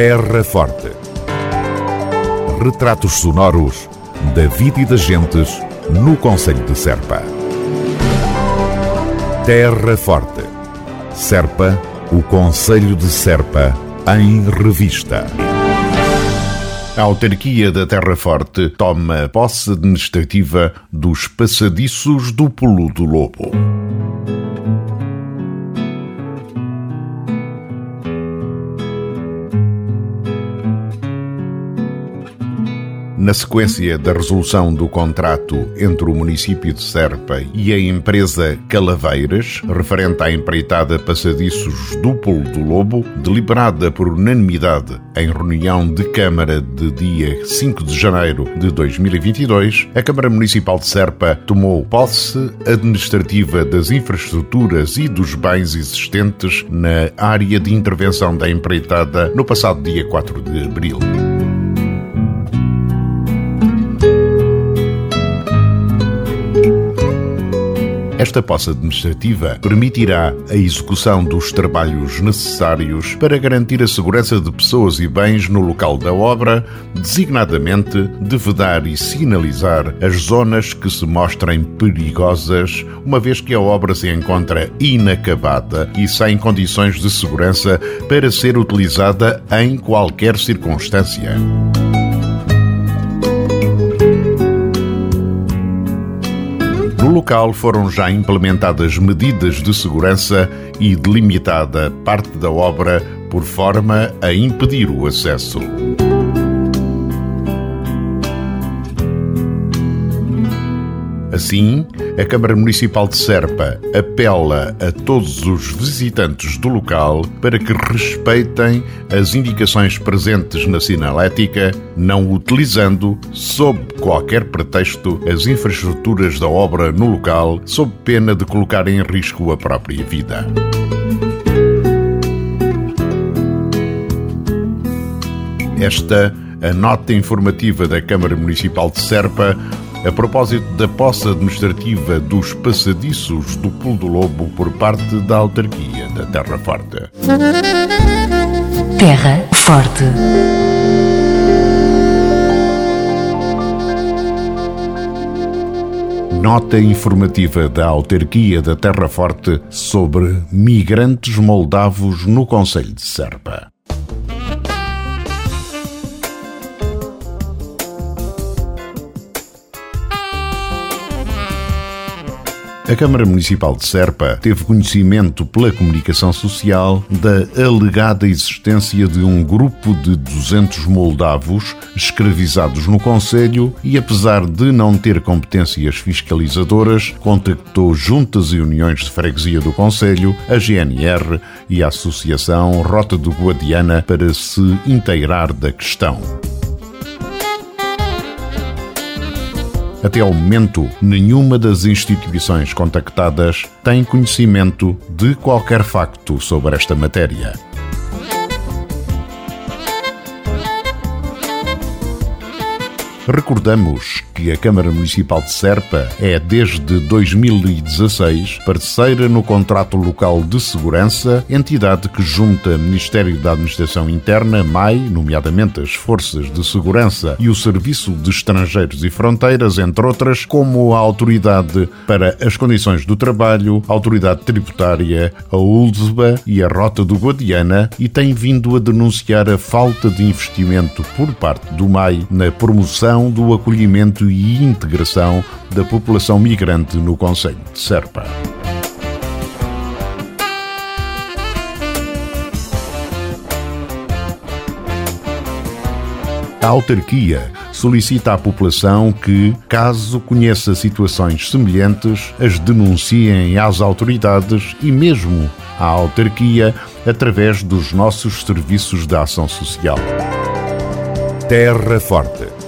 Terra Forte. Retratos sonoros da vida e das gentes no Conselho de Serpa. Terra Forte. Serpa, o Conselho de Serpa, em revista. A autarquia da Terra Forte toma posse administrativa dos passadiços do Pulo do Lobo. Na sequência da resolução do contrato entre o município de Serpa e a empresa Calaveiras, referente à empreitada Passadiços do Pulo do Lobo, deliberada por unanimidade em reunião de Câmara de dia 5 de janeiro de 2022, a Câmara Municipal de Serpa tomou posse administrativa das infraestruturas e dos bens existentes na área de intervenção da empreitada no passado dia 4 de abril. Esta posse administrativa permitirá a execução dos trabalhos necessários para garantir a segurança de pessoas e bens no local da obra, designadamente de vedar e sinalizar as zonas que se mostrem perigosas, uma vez que a obra se encontra inacabada e sem condições de segurança para ser utilizada em qualquer circunstância. No local foram já implementadas medidas de segurança e delimitada parte da obra por forma a impedir o acesso. Assim, a Câmara Municipal de Serpa apela a todos os visitantes do local para que respeitem as indicações presentes na sinalética, não utilizando, sob qualquer pretexto, as infraestruturas da obra no local, sob pena de colocar em risco a própria vida. Esta a nota informativa da Câmara Municipal de Serpa a propósito da posse administrativa dos passadiços do Pulo do Lobo por parte da autarquia da Terra Forte. Terra Forte. Nota informativa da autarquia da Terra Forte sobre migrantes moldavos no Conselho de Serpa. A Câmara Municipal de Serpa teve conhecimento pela comunicação social da alegada existência de um grupo de 200 moldavos escravizados no Conselho e, apesar de não ter competências fiscalizadoras, contactou juntas e uniões de freguesia do Conselho, a GNR e a Associação Rota do Guadiana para se inteirar da questão. Até ao momento, nenhuma das instituições contactadas tem conhecimento de qualquer facto sobre esta matéria. Recordamos que a Câmara Municipal de Serpa é, desde 2016, parceira no Contrato Local de Segurança, entidade que junta Ministério da Administração Interna, MAI, nomeadamente as Forças de Segurança e o Serviço de Estrangeiros e Fronteiras, entre outras, como a Autoridade para as Condições do Trabalho, a Autoridade Tributária, a ULSBA e a Rota do Guadiana, e tem vindo a denunciar a falta de investimento por parte do MAI na promoção do e integração da população migrante no Conselho de Serpa. A autarquia solicita à população que, caso conheça situações semelhantes, as denunciem às autoridades e mesmo à autarquia através dos nossos serviços de ação social. Terra Forte